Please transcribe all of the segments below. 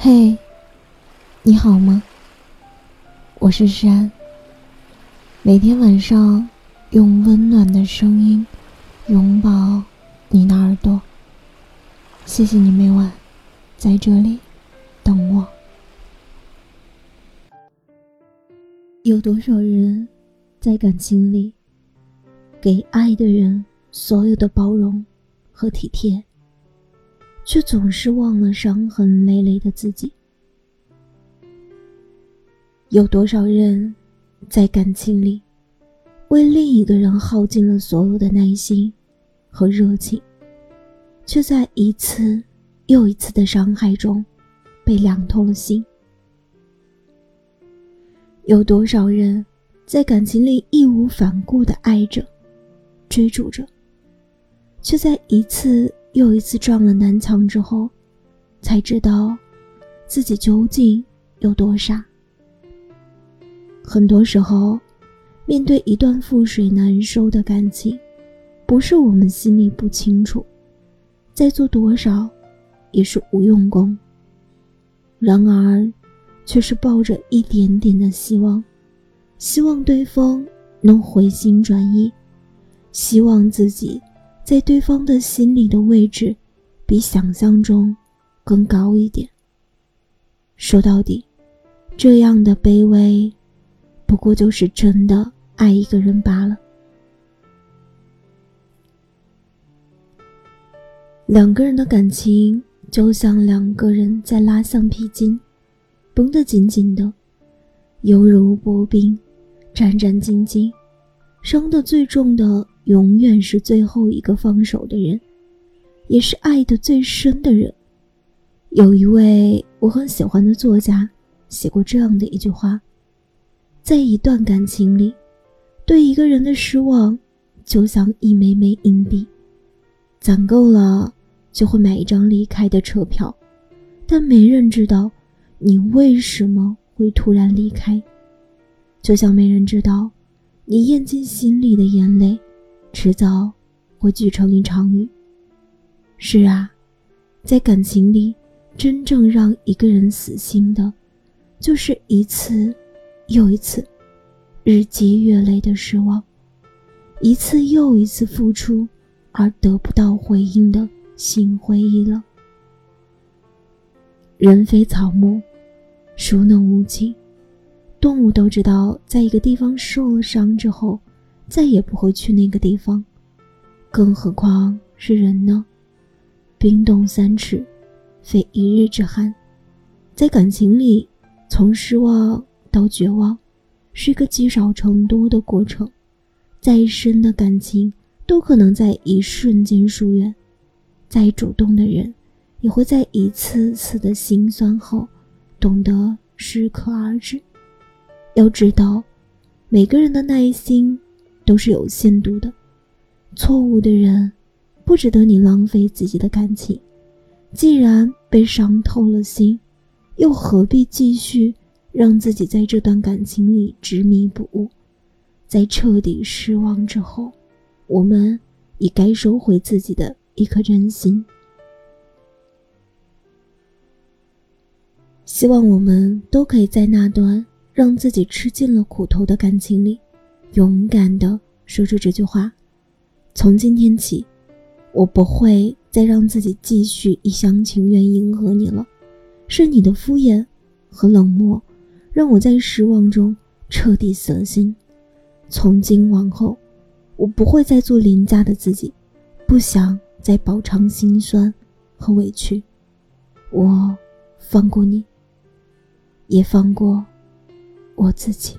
嘿，你好吗？我是山。每天晚上用温暖的声音拥抱你的耳朵。谢谢你每晚在这里等我。有多少人在感情里给爱的人所有的包容和体贴？却总是忘了伤痕累累的自己。有多少人，在感情里，为另一个人耗尽了所有的耐心和热情，却在一次又一次的伤害中，被凉透了心。有多少人，在感情里义无反顾的爱着、追逐着，却在一次。又一次撞了南墙之后，才知道自己究竟有多傻。很多时候，面对一段覆水难收的感情，不是我们心里不清楚，再做多少也是无用功。然而，却是抱着一点点的希望，希望对方能回心转意，希望自己。在对方的心里的位置，比想象中更高一点。说到底，这样的卑微，不过就是真的爱一个人罢了。两个人的感情就像两个人在拉橡皮筋，绷得紧紧的，犹如薄冰，战战兢兢，伤得最重的。永远是最后一个放手的人，也是爱的最深的人。有一位我很喜欢的作家写过这样的一句话：在一段感情里，对一个人的失望，就像一枚枚硬币，攒够了就会买一张离开的车票，但没人知道你为什么会突然离开，就像没人知道你咽进心里的眼泪。迟早会聚成一场雨。是啊，在感情里，真正让一个人死心的，就是一次又一次日积月累的失望，一次又一次付出而得不到回应的心灰意冷。人非草木，孰能无情？动物都知道，在一个地方受了伤之后。再也不会去那个地方，更何况是人呢？冰冻三尺，非一日之寒。在感情里，从失望到绝望，是一个积少成多的过程。再深的感情，都可能在一瞬间疏远；再主动的人，也会在一次次的心酸后，懂得适可而止。要知道，每个人的耐心。都是有限度的，错误的人不值得你浪费自己的感情。既然被伤透了心，又何必继续让自己在这段感情里执迷不悟？在彻底失望之后，我们也该收回自己的一颗真心。希望我们都可以在那段让自己吃尽了苦头的感情里。勇敢的说出这句话。从今天起，我不会再让自己继续一厢情愿迎合你了。是你的敷衍和冷漠，让我在失望中彻底死了心。从今往后，我不会再做廉价的自己，不想再饱尝心酸和委屈。我放过你，也放过我自己。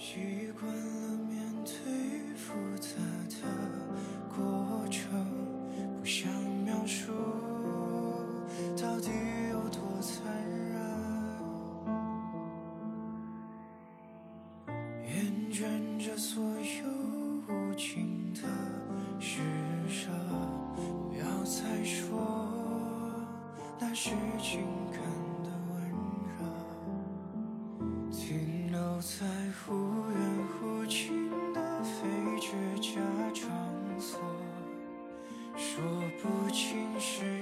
习惯了说不清是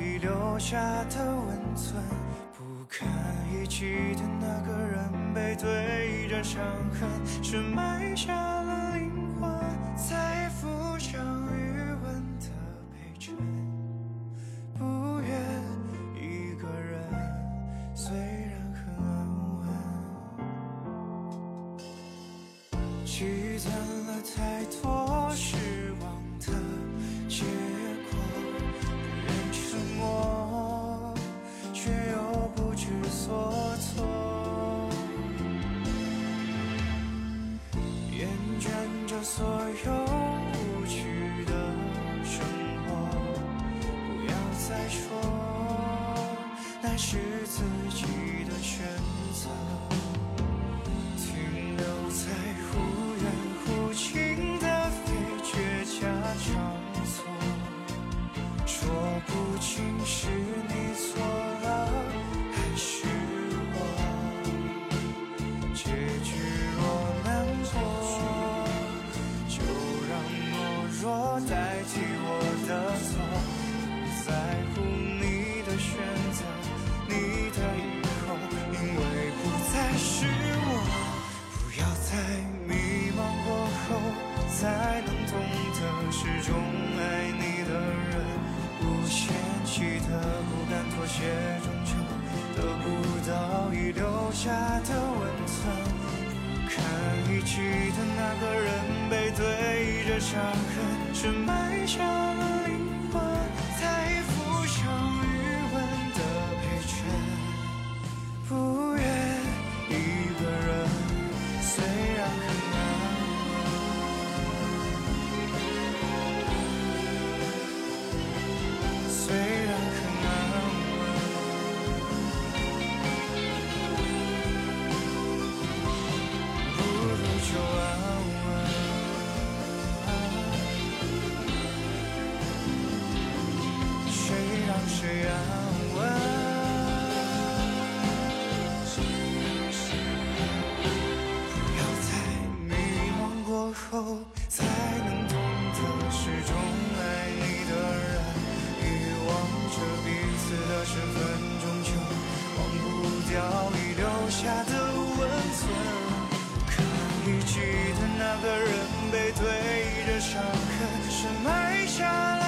你留下的温存。不堪一击的那个人，背对着伤痕，是埋下了灵魂，在浮上余温的陪衬。不愿一个人，虽然很安稳，积攒了太多所有无趣的生活，不要再说那是自己的选择，代替我的错。不在乎你的选择，你的以后，因为不再是我。不要在迷茫过后才能懂得，始终爱你的人，不嫌弃的，不敢妥协，终究得不到已留下的温存。看一起的那个人，背对着伤痕，却埋下了后才能懂得，始终爱你的人，遗忘着彼此的身份，终究忘不掉你留下的温存。看一起的那个人，背对着伤痕，深埋下